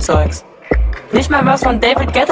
Elektrozeugs. Nicht mal was von David Guetta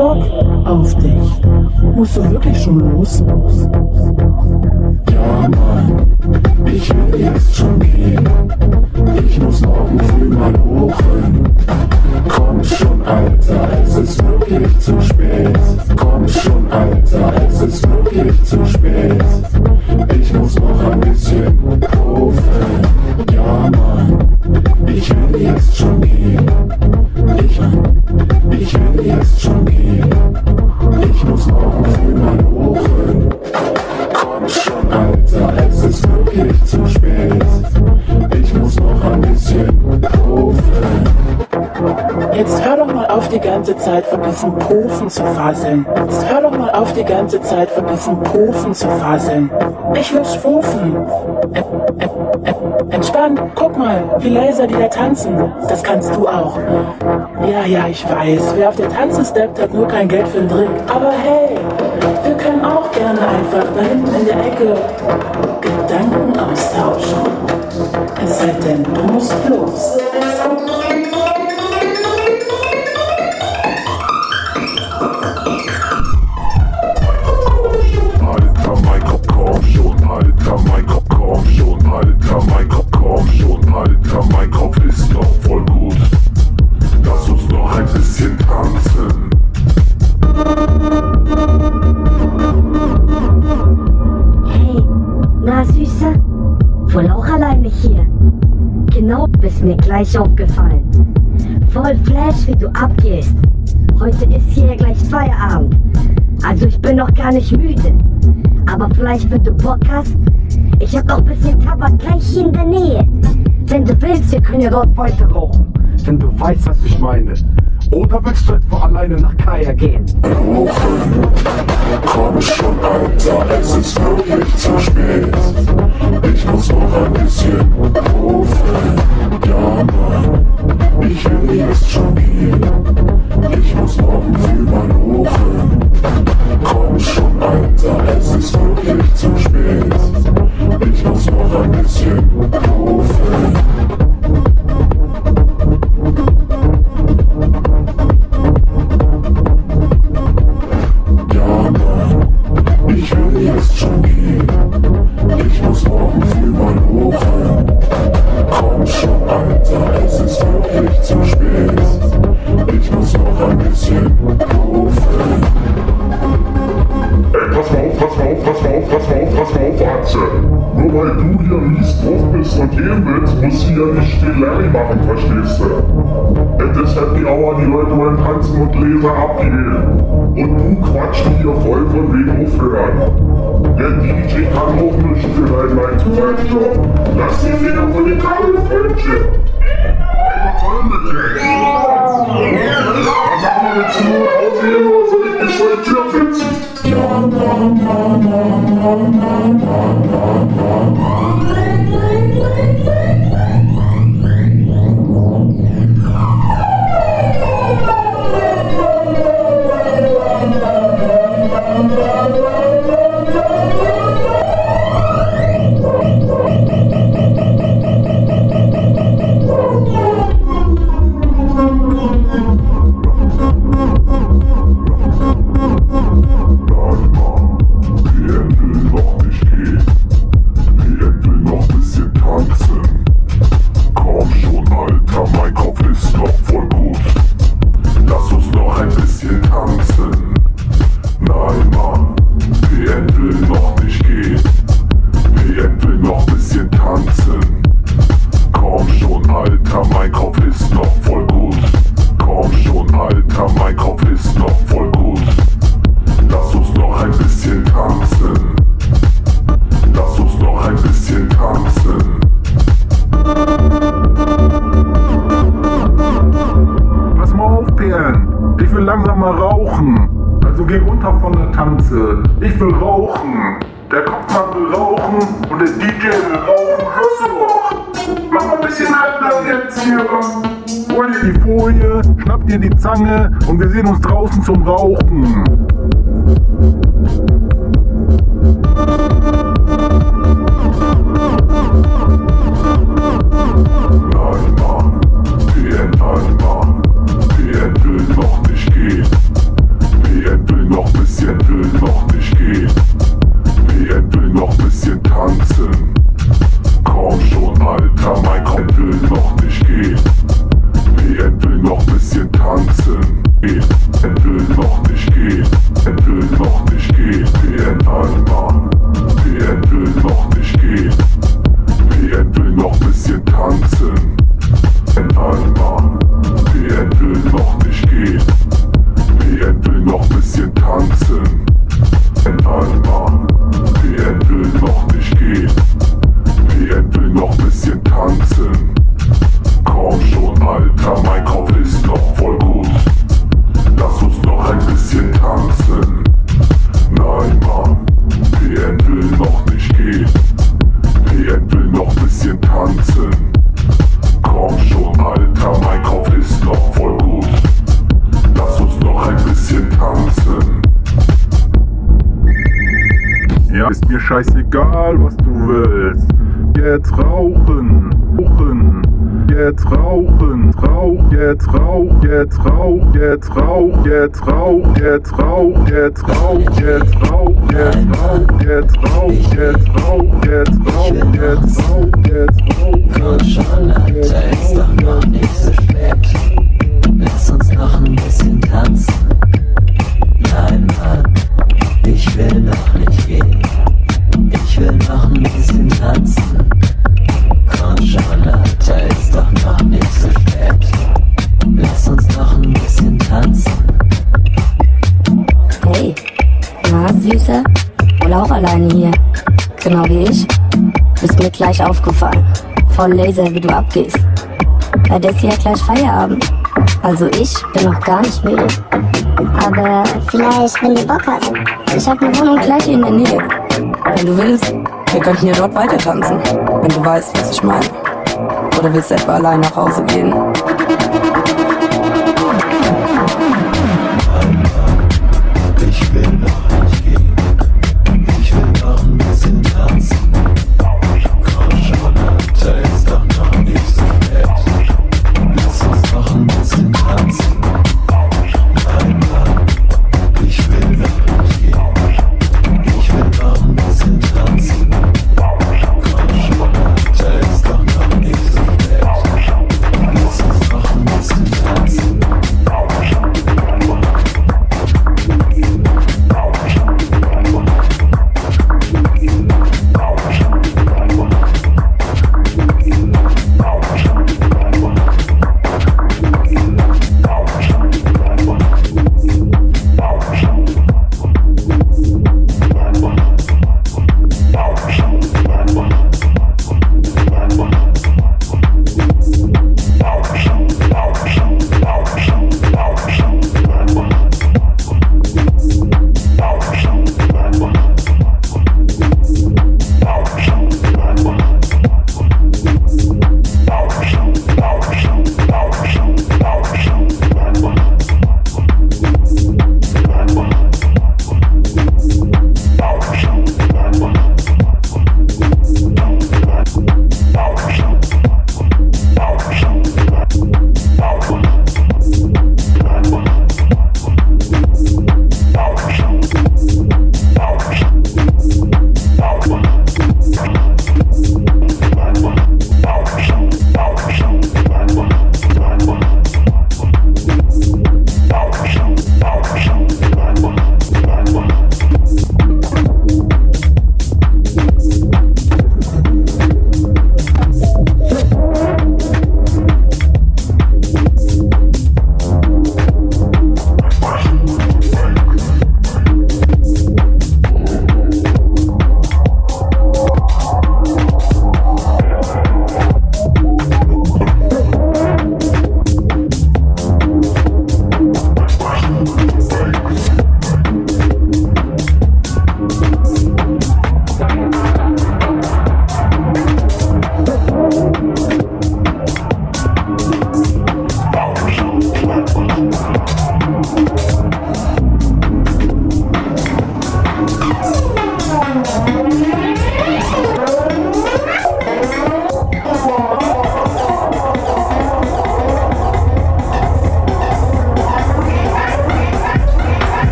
Bock auf dich. Musst du wirklich schon los? Zu faseln. Jetzt hör doch mal auf die ganze Zeit von diesem Profen zu faseln. Ich will schwufen. Entspann, guck mal, wie Laser die da tanzen. Das kannst du auch. Ja, ja, ich weiß. Wer auf der Tanze steppt, hat nur kein Geld für den Drink. Aber hey, wir können auch gerne einfach da hinten in der Ecke Gedanken austauschen. Es sei denn, du musst los. nicht aufgefallen. Voll Flash, wie du abgehst. Heute ist hier gleich Feierabend. Also ich bin noch gar nicht müde. Aber vielleicht, wenn du Bock hast, ich hab noch ein bisschen Tabak gleich hier in der Nähe. Wenn du willst, wir können ja dort weiter rauchen. Wenn du weißt, was ich meine. Oder willst du etwa alleine nach Kaya gehen? Komm schon, Alter, es ist wirklich zu spät. Ich muss noch ein bisschen. zum Rauch. Voll Laser, wie du abgehst. Bei Desi hat gleich Feierabend. Also ich bin noch gar nicht müde. Aber vielleicht, wenn du Bock hast. Ich hab eine Wohnung gleich in der Nähe. Wenn du willst, wir könnten hier dort weiter tanzen. Wenn du weißt, was ich meine. Oder willst du etwa allein nach Hause gehen?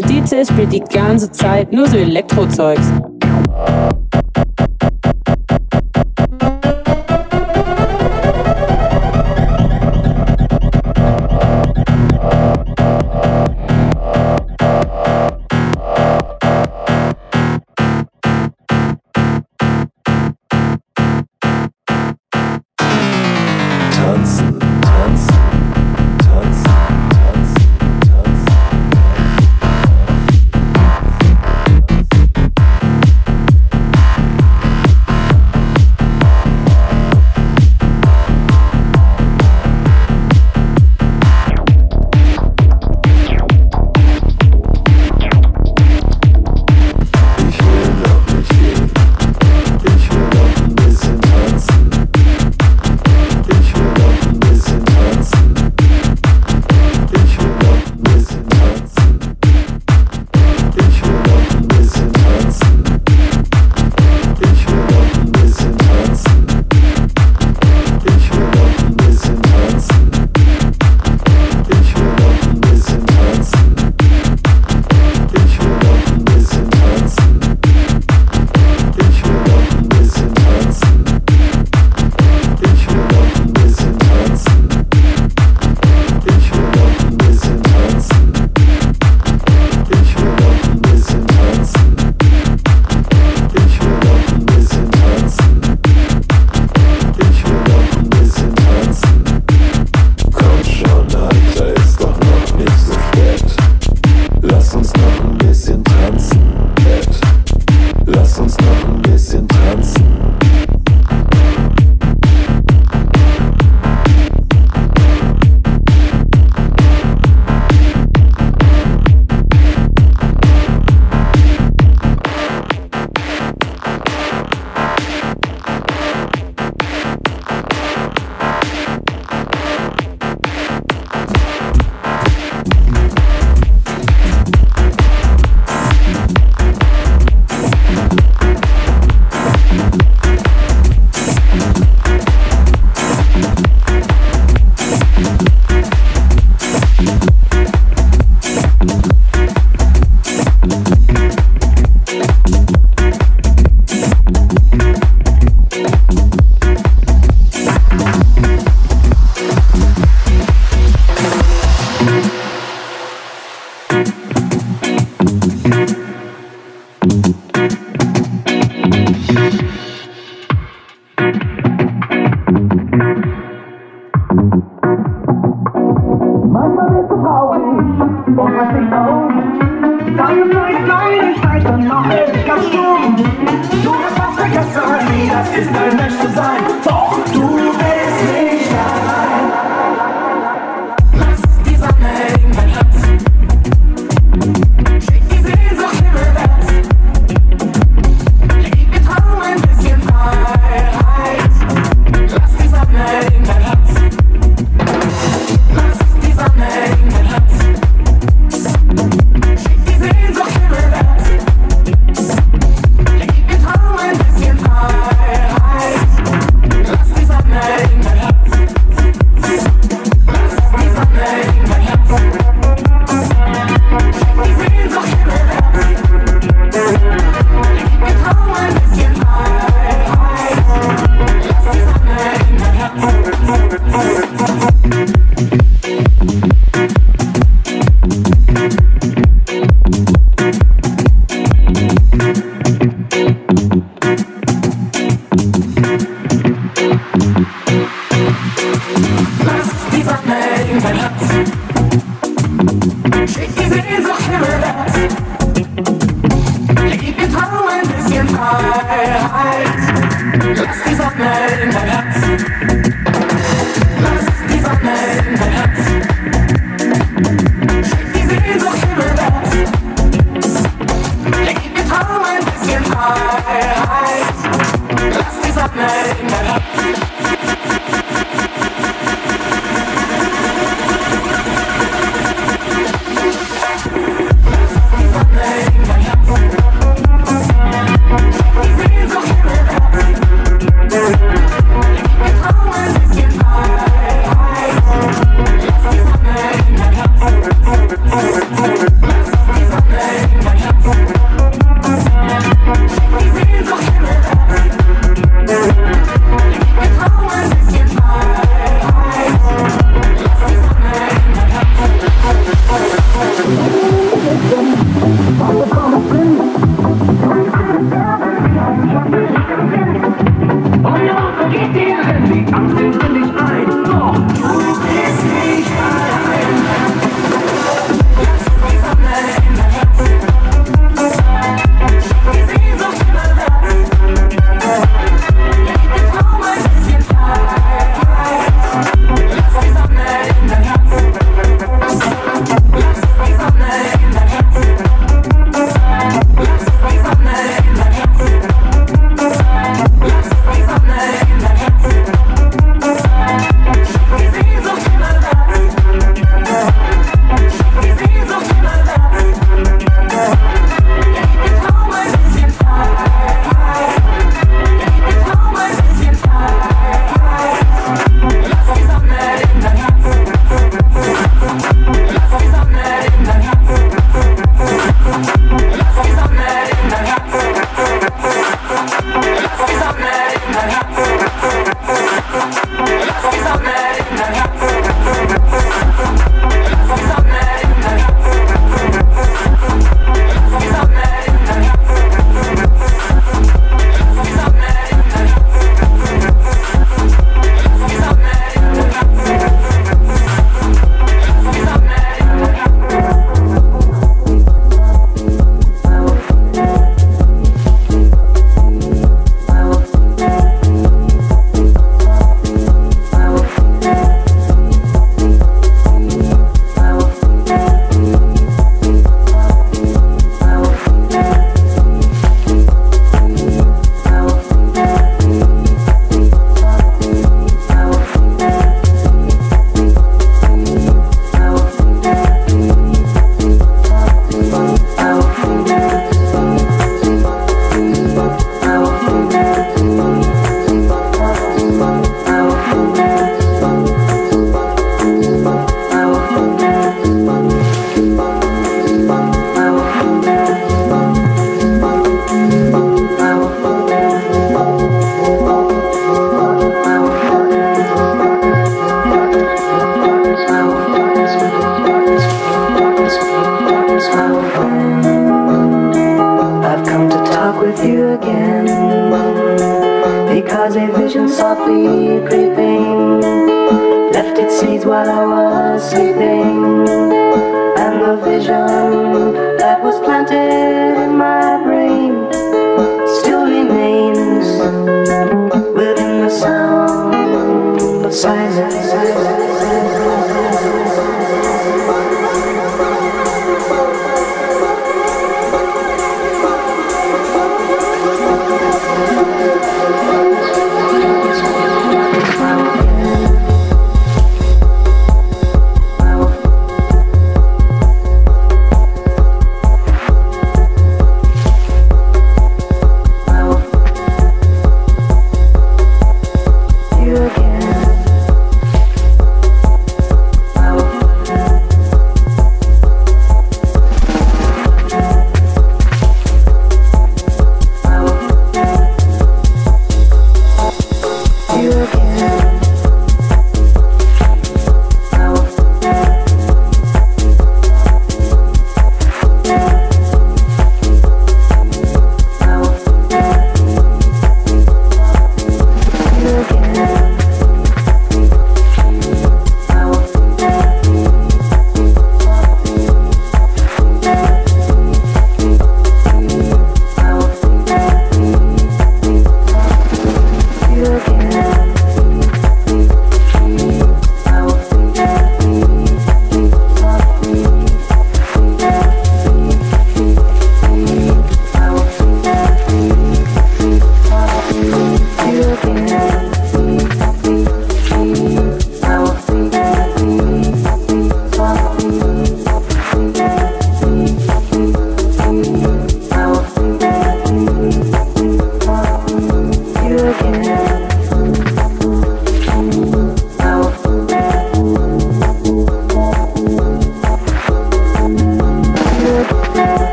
Der DJ spielt die ganze Zeit nur so Elektrozeugs.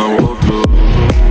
I woke up.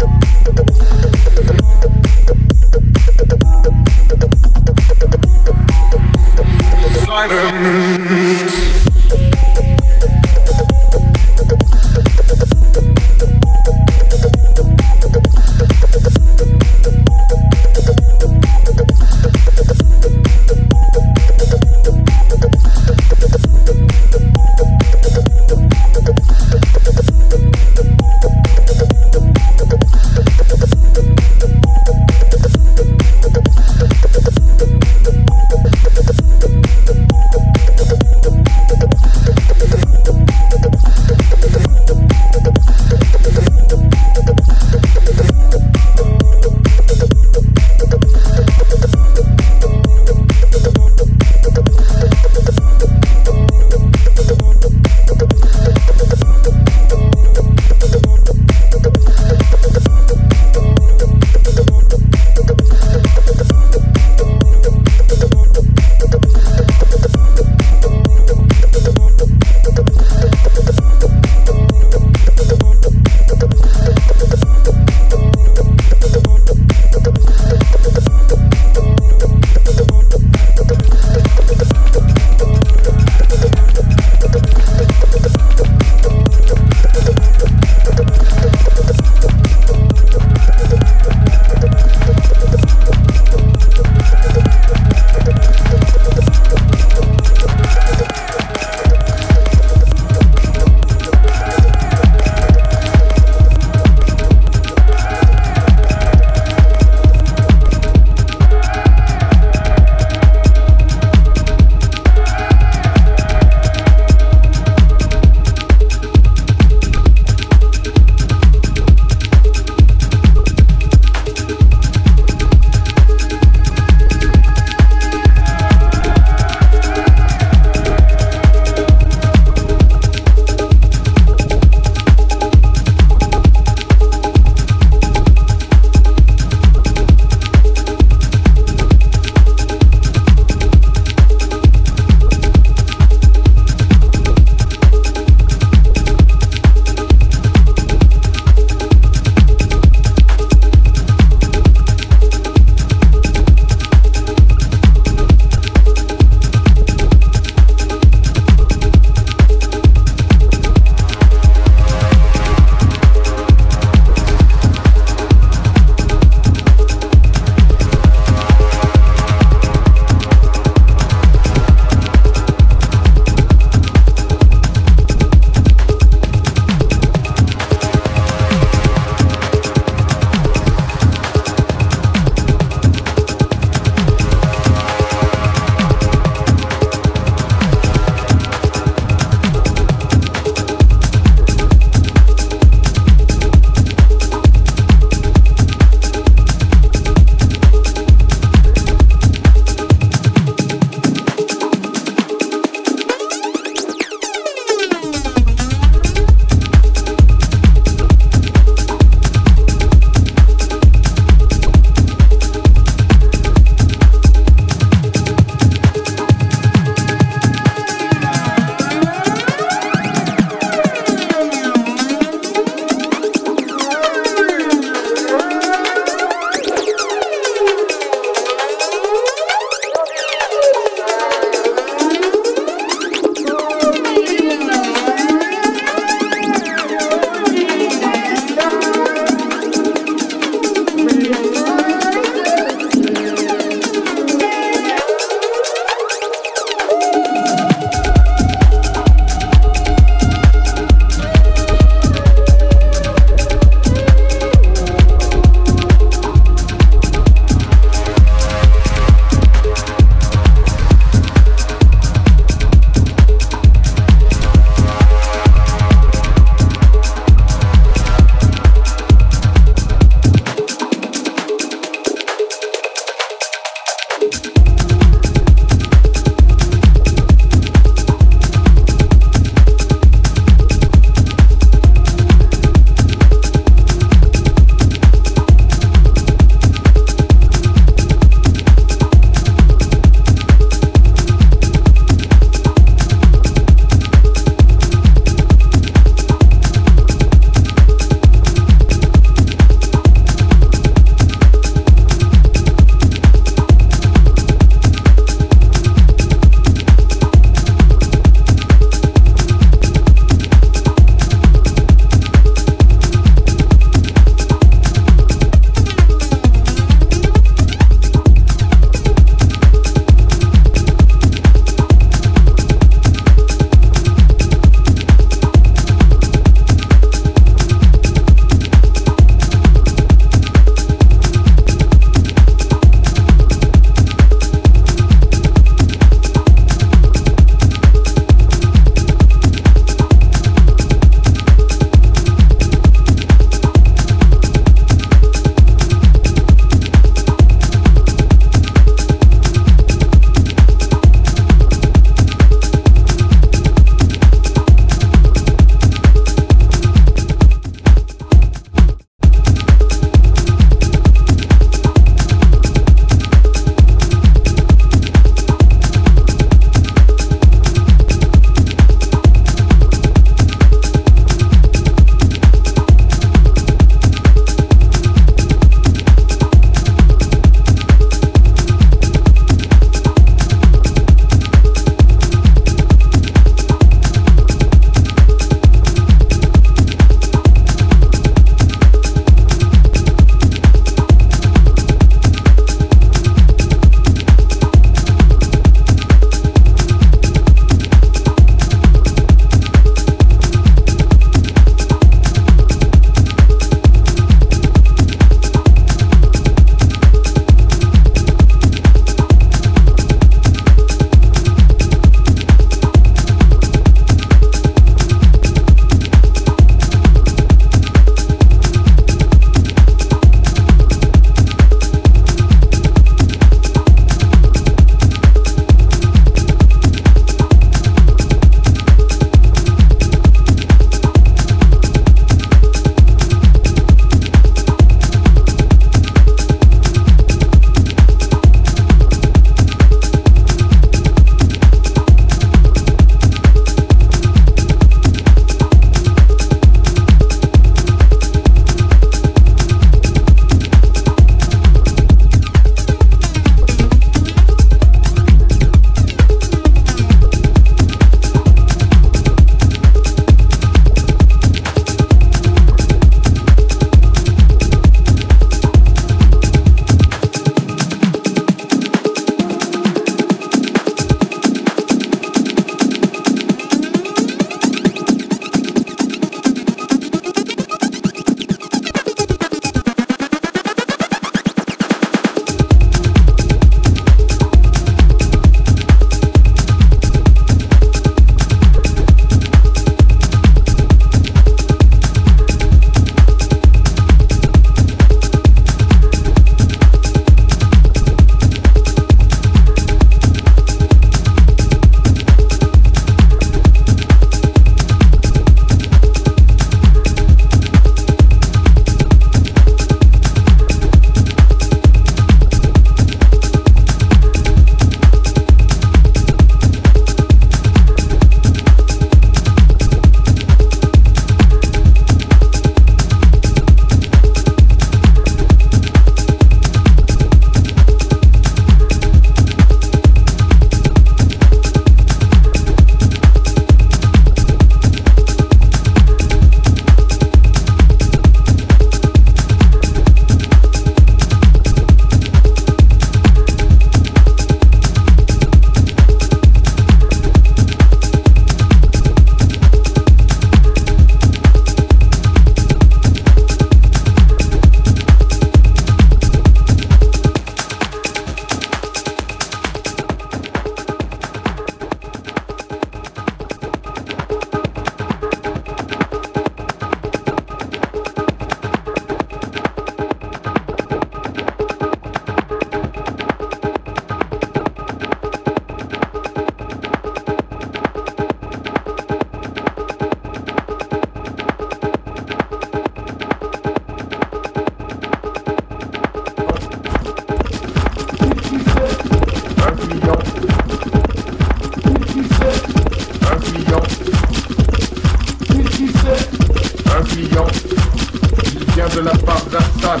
la part d'Assad.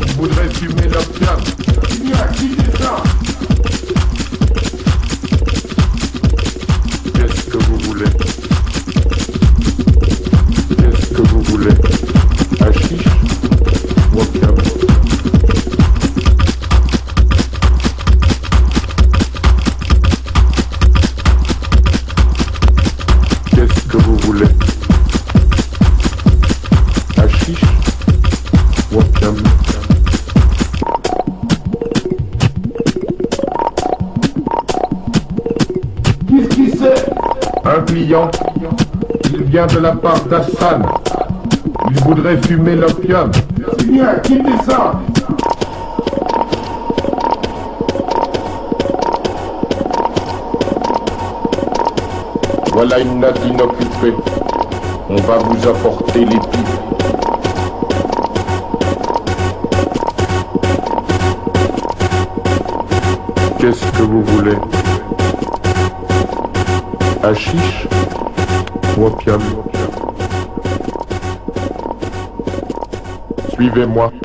Ils fumer. Qui a de la part d'Assad. Il voudrait fumer l'opium. Seigneur, quittez ça Voilà une natte inoccupée. On va vous apporter les pipes. Qu'est-ce que vous voulez? Hachiche Wokiam Wokiam Suivez-moi.